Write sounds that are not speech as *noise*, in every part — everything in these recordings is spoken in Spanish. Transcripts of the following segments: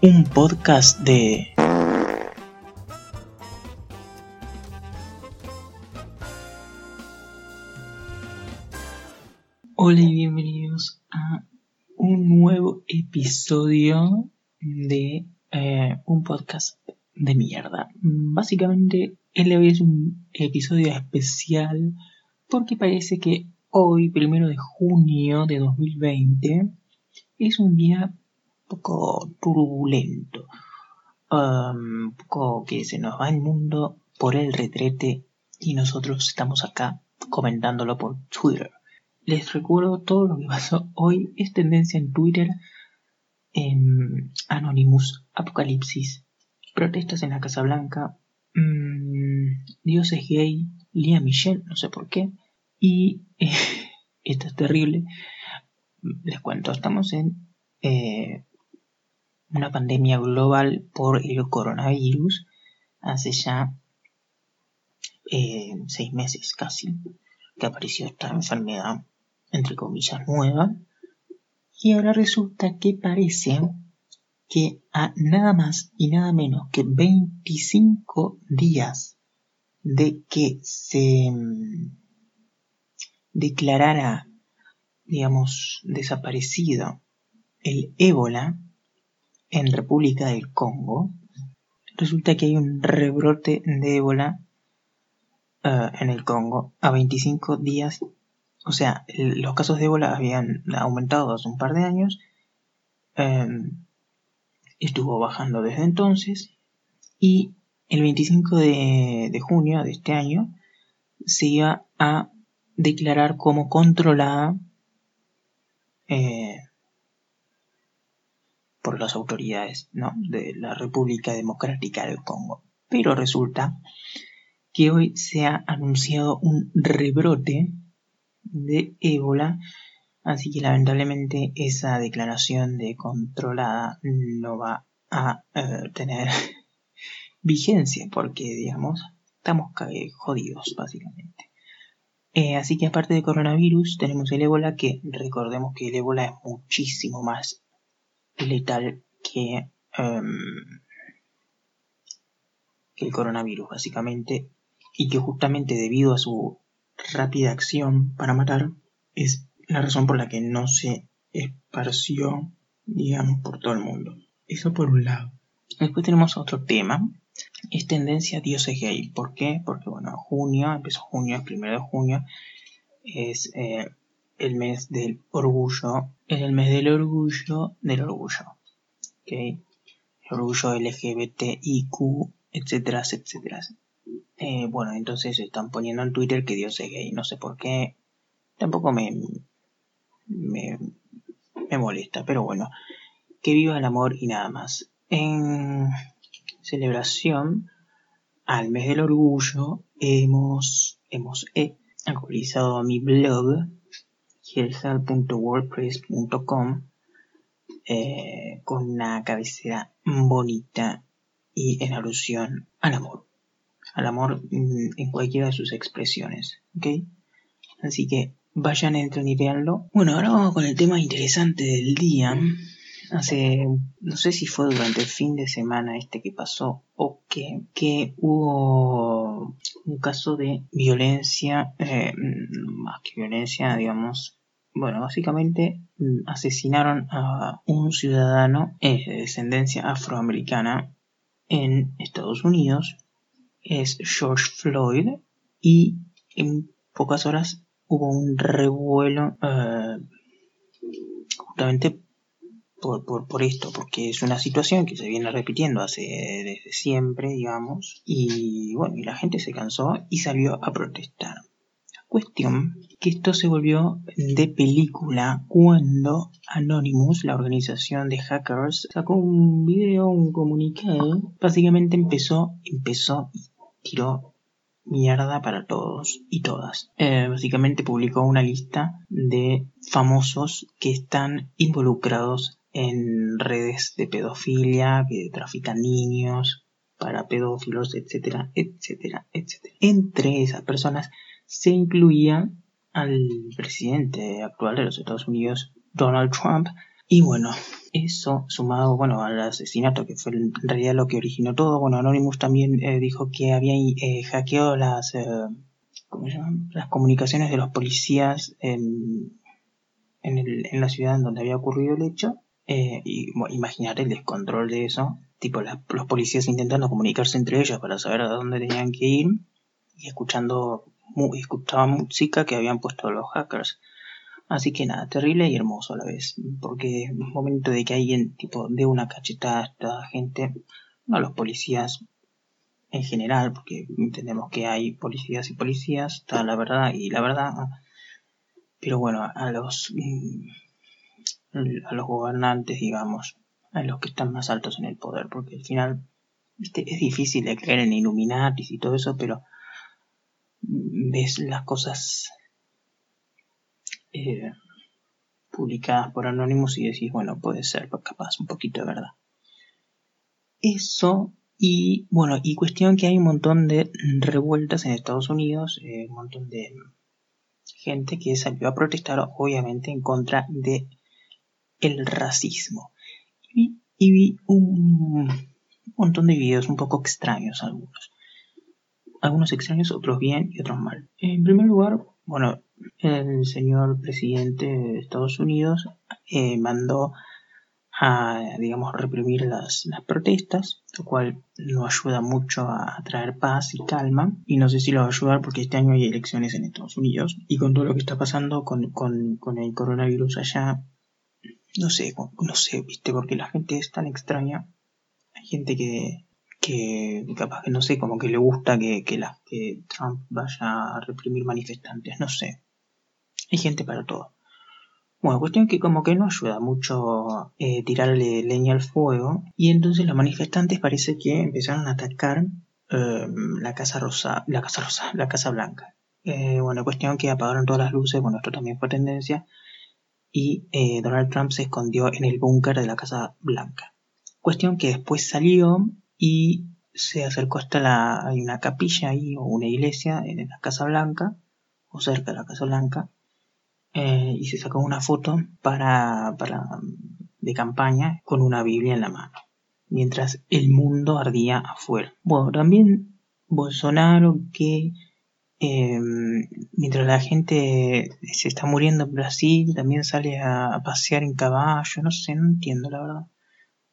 un podcast de... Hola y bienvenidos a un nuevo episodio de eh, un podcast de mierda. Básicamente, el de hoy es un episodio especial porque parece que hoy, primero de junio de 2020, es un día poco turbulento, un poco que se nos va el mundo por el retrete y nosotros estamos acá comentándolo por Twitter. Les recuerdo todo lo que pasó hoy, es tendencia en Twitter, en Anonymous, Apocalipsis, protestas en la Casa Blanca, mmm, Dios es gay, Lía Michelle, no sé por qué, y *laughs* esto es terrible, les cuento, estamos en eh, una pandemia global por el coronavirus hace ya eh, seis meses casi que apareció esta enfermedad entre comillas nueva. Y ahora resulta que parece que a nada más y nada menos que 25 días de que se mm, declarara digamos desaparecido el ébola en República del Congo, resulta que hay un rebrote de ébola uh, en el Congo a 25 días. O sea, los casos de ébola habían aumentado hace un par de años. Um, estuvo bajando desde entonces. Y el 25 de, de junio de este año se iba a declarar como controlada eh, por las autoridades ¿no? de la República Democrática del Congo. Pero resulta que hoy se ha anunciado un rebrote de ébola, así que lamentablemente esa declaración de controlada no va a eh, tener *laughs* vigencia, porque digamos, estamos jodidos básicamente. Eh, así que aparte de coronavirus, tenemos el ébola, que recordemos que el ébola es muchísimo más letal que, um, que el coronavirus, básicamente, y que justamente debido a su rápida acción para matar, es la razón por la que no se esparció, digamos, por todo el mundo. Eso por un lado. Después tenemos otro tema. Es tendencia Dios es gay. ¿Por qué? Porque, bueno, junio, empezó junio, el primero de junio, es eh, el mes del orgullo, es el mes del orgullo del orgullo. ¿Ok? El orgullo LGBTIQ, etcétera, etcétera. Eh, bueno, entonces están poniendo en Twitter que Dios es gay. No sé por qué. Tampoco me, me, me molesta, pero bueno. Que viva el amor y nada más. En celebración al mes del orgullo hemos, hemos actualizado mi blog gielsal.wordpress.com eh, con una cabecera bonita y en alusión al amor. Al amor mm, en cualquiera de sus expresiones. ¿Ok? Así que vayan, entren y veanlo. Bueno, ahora vamos con el tema interesante del día. Hace, no sé si fue durante el fin de semana este que pasó o que, que hubo un caso de violencia, eh, más que violencia, digamos, bueno, básicamente mm, asesinaron a un ciudadano de descendencia afroamericana en Estados Unidos. Es George Floyd. Y en pocas horas hubo un revuelo uh, justamente por, por, por, esto, porque es una situación que se viene repitiendo hace desde siempre, digamos, y bueno, y la gente se cansó y salió a protestar. Cuestión que esto se volvió de película cuando Anonymous, la organización de hackers, sacó un video, un comunicado, básicamente empezó, empezó y tiró mierda para todos y todas. Eh, básicamente publicó una lista de famosos que están involucrados en redes de pedofilia, que trafican niños para pedófilos, etcétera, etcétera, etcétera. Entre esas personas se incluía al presidente actual de los Estados Unidos, Donald Trump. Y bueno, eso, sumado, bueno, al asesinato, que fue en realidad lo que originó todo, bueno, Anonymous también eh, dijo que había eh, hackeado las, eh, ¿cómo llaman? las comunicaciones de los policías en, en, la ciudad en donde había ocurrido el hecho. y bueno, imaginar el descontrol de eso, tipo los policías intentando comunicarse entre ellos para saber a dónde tenían que ir y escuchando, escuchaban música que habían puesto los hackers. Así que nada, terrible y hermoso a la vez, porque es momento de que alguien tipo dé una cachetada a esta gente, a los policías en general, porque entendemos que hay policías y policías, está la verdad y la verdad, pero bueno, a los a los gobernantes, digamos, a los que están más altos en el poder, porque al final este, es difícil de creer en Illuminatis y todo eso, pero ves las cosas eh, publicadas por Anonymous y decís, bueno, puede ser capaz un poquito de verdad. Eso y bueno, y cuestión que hay un montón de revueltas en Estados Unidos, eh, un montón de gente que salió a protestar obviamente en contra de el racismo. Y, y vi un montón de videos un poco extraños algunos. Algunos extraños, otros bien y otros mal. En primer lugar, bueno, el señor presidente de Estados Unidos eh, mandó a, digamos, reprimir las, las, protestas, lo cual no ayuda mucho a traer paz y calma. Y no sé si lo va a ayudar porque este año hay elecciones en Estados Unidos y con todo lo que está pasando con, con, con el coronavirus allá, no sé, no sé, viste, porque la gente es tan extraña. Hay gente que, que capaz que no sé, como que le gusta que, que, que Trump vaya a reprimir manifestantes, no sé. Hay gente para todo. Bueno, cuestión que como que no ayuda mucho eh, tirarle leña al fuego y entonces los manifestantes parece que empezaron a atacar em, la Casa Rosa, la Casa Rosa, la Casa Blanca. Eh, bueno, cuestión que apagaron todas las luces, bueno, esto también fue tendencia y eh, Donald Trump se escondió en el búnker de la Casa Blanca. Cuestión que después salió y se acercó hasta la. hay una capilla ahí o una iglesia en la Casa Blanca o cerca de la Casa Blanca eh, y se sacó una foto para, para de campaña con una Biblia en la mano mientras el mundo ardía afuera. Bueno, también Bolsonaro que eh, mientras la gente se está muriendo en Brasil, también sale a pasear en caballo, no sé, no entiendo la verdad.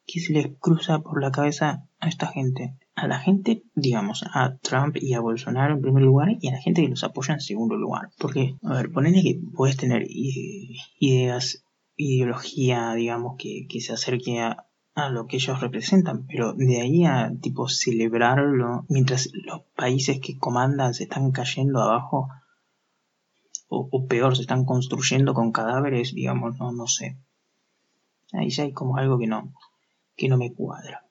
¿Qué se les cruza por la cabeza a esta gente? A la gente, digamos, a Trump y a Bolsonaro en primer lugar y a la gente que los apoya en segundo lugar. Porque, a ver, ponele que puedes tener ideas, ideología, digamos, que, que se acerque a, lo que ellos representan, pero de ahí a tipo celebrarlo mientras los países que comandan se están cayendo abajo o, peor se están construyendo con cadáveres, digamos, no, no sé. Ahí ya hay como algo que no, que no me cuadra.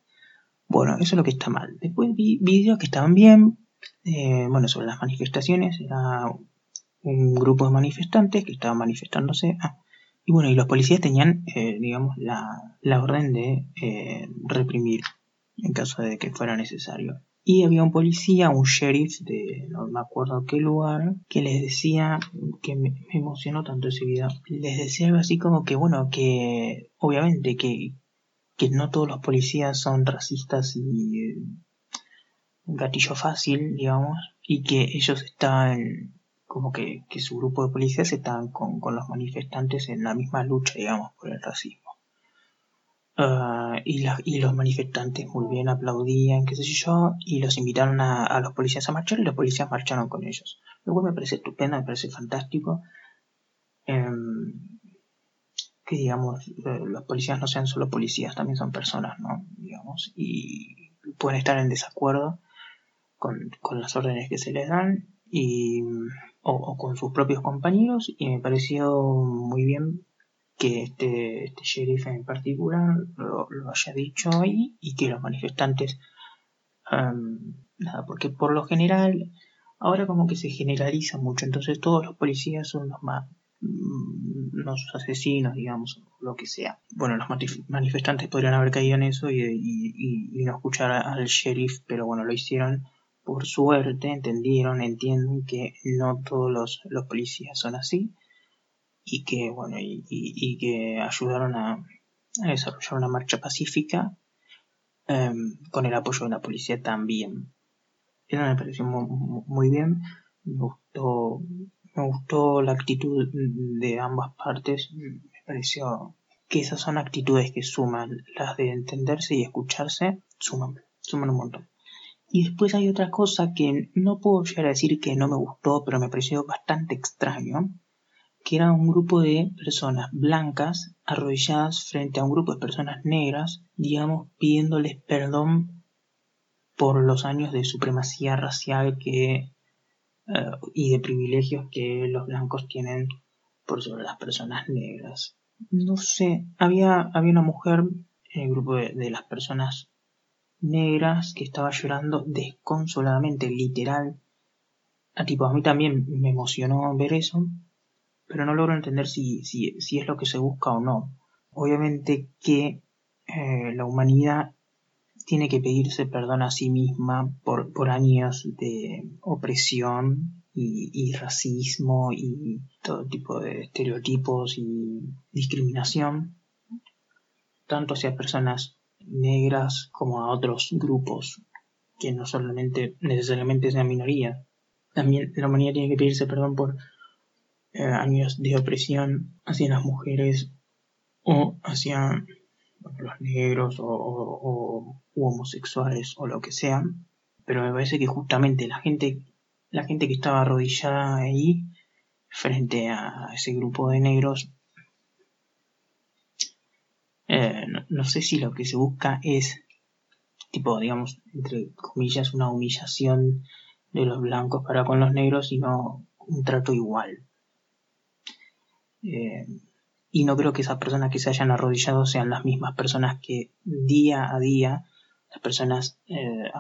Bueno, eso es lo que está mal. Después vi videos que estaban bien. Eh, bueno, sobre las manifestaciones. Era un grupo de manifestantes que estaban manifestándose. Ah, y bueno, y los policías tenían, eh, digamos, la, la, orden de eh, reprimir en caso de que fuera necesario. Y había un policía, un sheriff de no me acuerdo qué lugar, que les decía, que me, me emocionó tanto ese video, les decía algo así como que, bueno, que obviamente que, que no todos los policías son racistas y eh, gatillo fácil, digamos, y que ellos están, como que, que su grupo de policías están con, con, los manifestantes en la misma lucha, digamos, por el racismo. Uh, y, la, y, los manifestantes muy bien aplaudían, qué sé yo, y los invitaron a, a, los policías a marchar y los policías marcharon con ellos. Lo cual me parece estupendo, me parece fantástico. Um, que digamos los policías no sean solo policías, también son personas, ¿no? Digamos, y pueden estar en desacuerdo con, con las órdenes que se les dan y, o, con sus propios compañeros y me pareció muy bien que este, este sheriff en particular lo, haya dicho ahí y que los manifestantes um, nada, porque por lo general ahora como que se generaliza mucho, entonces todos los policías son los más Los asesinos, digamos, lo que sea. Bueno, los manifestantes podrían haber caído en eso y, y, no escuchar al sheriff, pero bueno, lo hicieron por suerte, entendieron, entienden que no todos los, los policías son así y que, bueno, y, que ayudaron a, a desarrollar una marcha pacífica em, con el apoyo de la policía también. Eso me pareció muy, bien, me gustó, me gustó la actitud de ambas partes, me pareció que esas son actitudes que suman, las de entenderse y escucharse, suman, suman un montón. Y después hay otra cosa que no puedo llegar a decir que no me gustó, pero me pareció bastante extraño, que era un grupo de personas blancas arrodilladas frente a un grupo de personas negras, digamos, pidiéndoles perdón por los años de supremacía racial que y de privilegios que los blancos tienen por sobre las personas negras. No sé, había, había una mujer en el grupo de las personas negras que estaba llorando desconsoladamente, literal. A tipo, a mí también me emocionó ver eso, pero no logro entender si, si, si es lo que se busca o no. Obviamente que eh, la humanidad tiene que pedirse perdón a sí misma por, por años de opresión y, racismo y todo tipo de estereotipos y discriminación, tanto hacia personas negras como a otros grupos que no solamente necesariamente sean minoría. También la humanidad tiene que pedirse perdón por eh, años de opresión hacia las mujeres o hacia los negros o, homosexuales o lo que sean. Pero me parece que justamente la gente, la gente que estaba arrodillada ahí frente a ese grupo de negros eh, no, sé si lo que se busca es, tipo, digamos, entre comillas, una humillación de los blancos para con los negros, sino un trato igual. Eh, y no creo que esas personas que se hayan arrodillado sean las mismas personas que día a día las personas eh,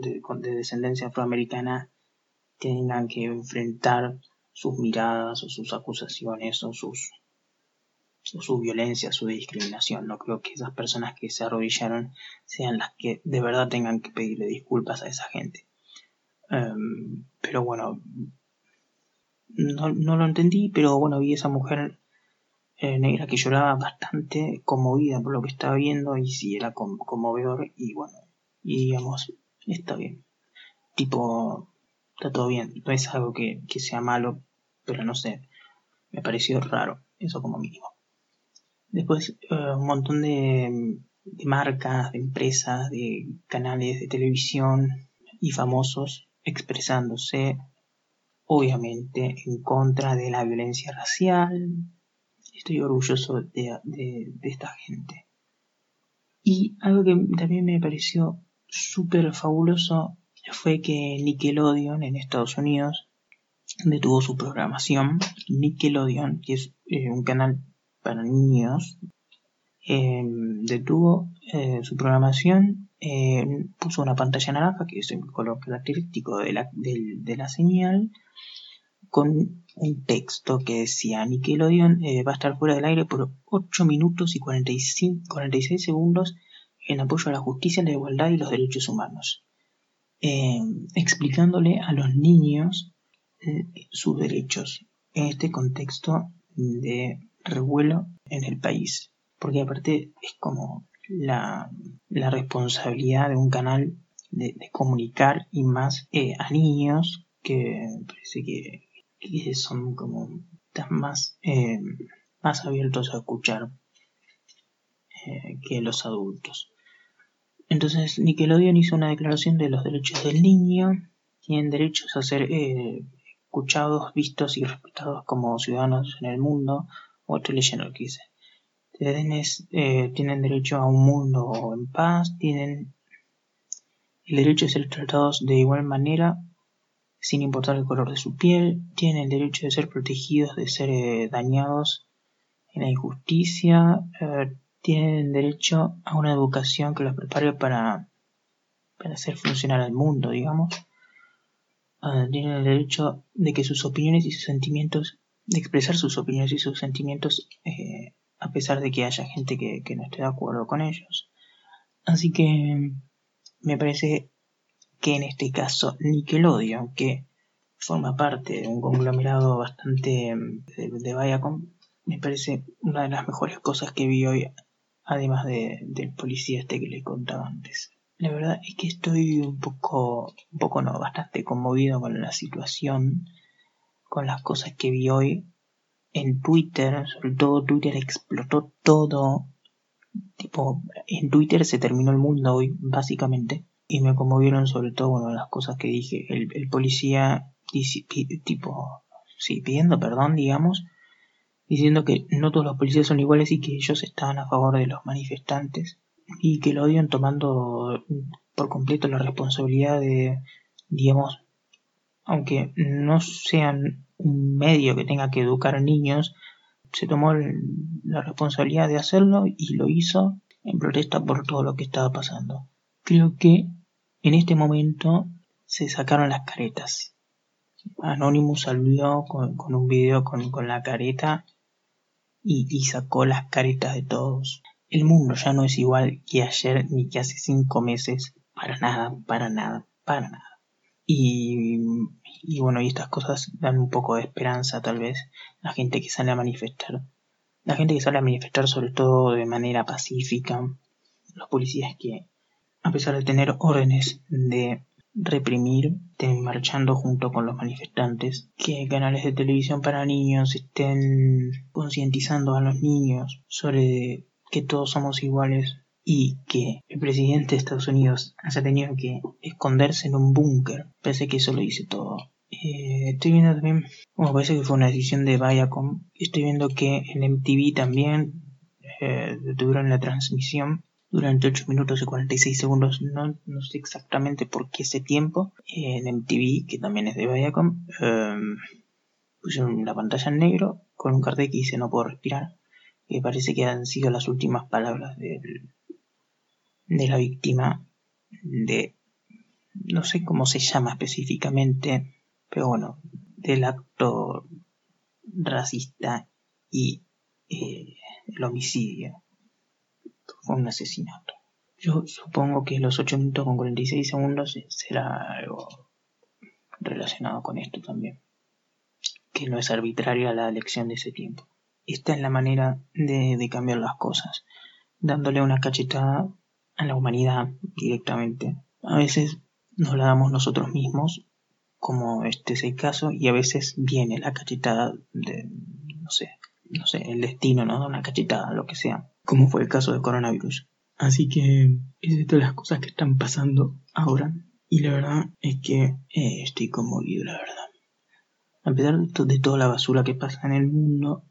de, de descendencia afroamericana tengan que enfrentar sus miradas o sus acusaciones o sus su violencia, su discriminación. No creo que esas personas que se arrodillaron sean las que de verdad tengan que pedirle disculpas a esa gente. Em, pero bueno, no, lo entendí, pero bueno, vi a esa mujer eh, negra que lloraba bastante conmovida por lo que estaba viendo y sí, era conmovedor y bueno, y digamos, está bien. Tipo, está todo bien, no es algo que, que sea malo, pero no sé, me pareció raro, eso como mínimo. Después eh, un montón de, marcas, de empresas, de canales de televisión y famosos expresándose obviamente en contra de la violencia racial. Estoy orgulloso de, de esta gente. Y algo que también me pareció súper fabuloso fue que Nickelodeon en Estados Unidos detuvo su programación. Nickelodeon, que es eh, un canal para niños, em, detuvo eh, su programación, em, puso una pantalla naranja, que es el color característico de la, de, la señal, con un texto que decía Nickelodeon eh, va a estar fuera del aire por 8 minutos y 45, 46 segundos en apoyo a la justicia, la igualdad y los derechos humanos, em, explicándole a los niños eh, sus derechos en este contexto de revuelo en el país. Porque aparte es como la, responsabilidad de un canal de, comunicar y más eh, a niños que parece que, son como más, eh, más abiertos a escuchar eh, que los adultos. Entonces Nickelodeon hizo una declaración de los derechos del niño. Tienen derechos a ser escuchados, vistos y respetados como ciudadanos en el mundo, o estoy leyendo que dice. Eh, tienen derecho a un mundo en paz, tienen el derecho de ser tratados de igual manera, sin importar el color de su piel, tienen el derecho de ser protegidos de ser eh, dañados en la injusticia, eh, tienen derecho a una educación que los prepare para, para hacer funcionar al mundo, digamos. tienen el derecho de que sus opiniones y sus sentimientos de expresar sus opiniones y sus sentimientos eh, a pesar de que haya gente que, no esté de acuerdo con ellos. Así que me parece que en este caso Nickelodeon, que forma parte de un conglomerado bastante de, de Viacom, me parece una de las mejores cosas que vi hoy además de, del policía este que le contaba antes. La verdad es que estoy un poco, un poco no, bastante conmovido con la situación, con las cosas que vi hoy. En Twitter, sobre todo Twitter explotó todo, tipo, en Twitter se terminó el mundo hoy, básicamente, y me conmovieron sobre todo, bueno, las cosas que dije, el, el policía, tipo, sí, pidiendo perdón, digamos, diciendo que no todos los policías son iguales y que ellos estaban a favor de los manifestantes y que lo odian tomando por completo la responsabilidad de, digamos, aunque no sean un medio que tenga que educar a niños, se tomó la responsabilidad de hacerlo y lo hizo en protesta por todo lo que estaba pasando. Creo que en este momento se sacaron las caretas. Anonymous salió con, un video con, la careta y, y sacó las caretas de todos. El mundo ya no es igual que ayer ni que hace cinco meses. Para nada, para nada, para nada. Y, y, bueno, y estas cosas dan un poco de esperanza tal vez. La gente que sale a manifestar. La gente que sale a manifestar sobre todo de manera pacífica. Los policías que, a pesar de tener órdenes de reprimir, estén marchando junto con los manifestantes, que canales de televisión para niños estén concientizando a los niños sobre que todos somos iguales y que el presidente de Estados Unidos haya tenido que esconderse en un búnker, parece que eso lo dice todo. Eh, estoy viendo también, bueno, parece que fue una decisión de Viacom, estoy viendo que en MTV también eh, detuvieron la transmisión durante 8 minutos y 46 segundos. No, no sé exactamente por qué ese tiempo. En MTV, que también es de Viacom, eh, pusieron la pantalla en negro con un cartel que dice no puedo respirar. Que parece que han sido las últimas palabras del, de la víctima de no sé cómo se llama específicamente, pero bueno, del acto racista y eh, el homicidio fue un asesinato. Yo supongo que los 8 minutos con 46 segundos será algo relacionado con esto también. Que no es arbitraria la elección de ese tiempo. Esta es la manera de, de cambiar las cosas. Dándole una cachetada a la humanidad directamente. A veces nos la damos nosotros mismos, como este es el caso, y a veces viene la cachetada de, no sé, no sé, el destino da una cachetada, lo que sea como fue el caso del coronavirus. Así que es de todas las cosas que están pasando ahora. Y la verdad es que eh, estoy conmovido, la verdad. A pesar de, toda la basura que pasa en el mundo,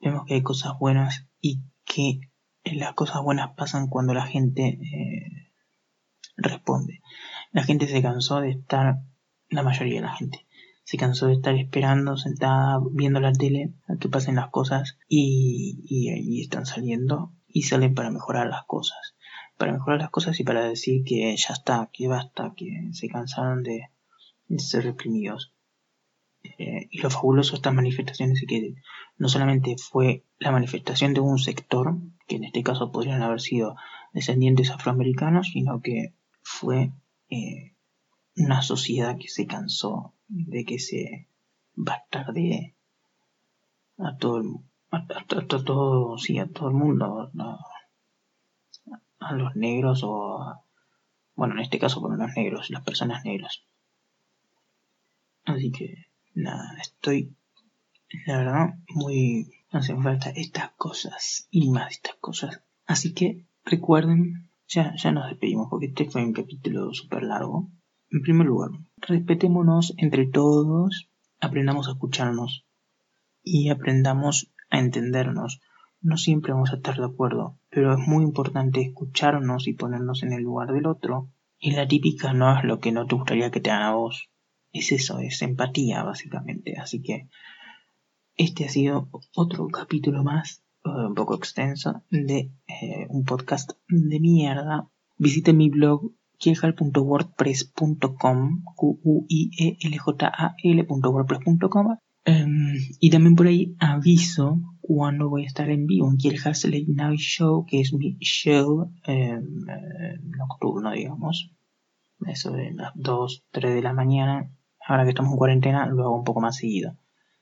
vemos que hay cosas buenas y que las cosas buenas pasan cuando la gente eh, responde. La gente se cansó de estar, la mayoría de la gente, se cansó de estar esperando, sentada, viendo la tele, a que pasen las cosas y, y, están saliendo y salen para mejorar las cosas. Para mejorar las cosas y para decir que ya está, que basta, que se cansaron de, ser reprimidos. Eh, y lo fabuloso de estas manifestaciones es que no solamente fue la manifestación de un sector, que en este caso podrían haber sido descendientes afroamericanos, sino que fue eh, una sociedad que se cansó de que se bastarde a todo el, a, todo sí a todo el mundo a, los negros o bueno en este caso por los negros las personas negras. Así que nada estoy la verdad muy hacen falta estas cosas y más estas cosas. Así que recuerden ya, ya nos despedimos porque este fue un capítulo súper largo en primer lugar, respetémonos entre todos, aprendamos a escucharnos y aprendamos a entendernos. No siempre vamos a estar de acuerdo, pero es muy importante escucharnos y ponernos en el lugar del otro. Y la típica no es lo que no te gustaría que te hagan a vos. Es eso, es empatía básicamente. Así que este ha sido otro capítulo más, eh, un poco extenso, de eh, un podcast de mierda. Visite mi blog quielhal.wordpress.com q u i e l j a l.wordpress.com em, y también por ahí aviso cuando voy a estar en vivo en Kielhals Late Night Show, que es mi show em, eh, nocturno, digamos. Eso de las 2, 3 de la mañana. Ahora que estamos en cuarentena, lo hago un poco más seguido.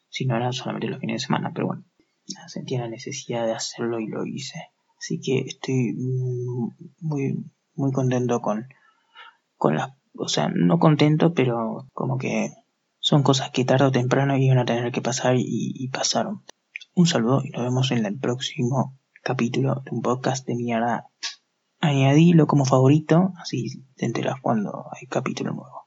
Si no era solamente los fines de semana, pero bueno, sentí la necesidad de hacerlo y lo hice. Así que estoy mm, muy, muy contento con, con las, o sea, no contento, pero como que son cosas que tarde o temprano iban a tener que pasar y, y pasaron. Un saludo y nos vemos en el próximo capítulo de un podcast de mierda. Añadílo como favorito, así te enteras cuando hay capítulo nuevo.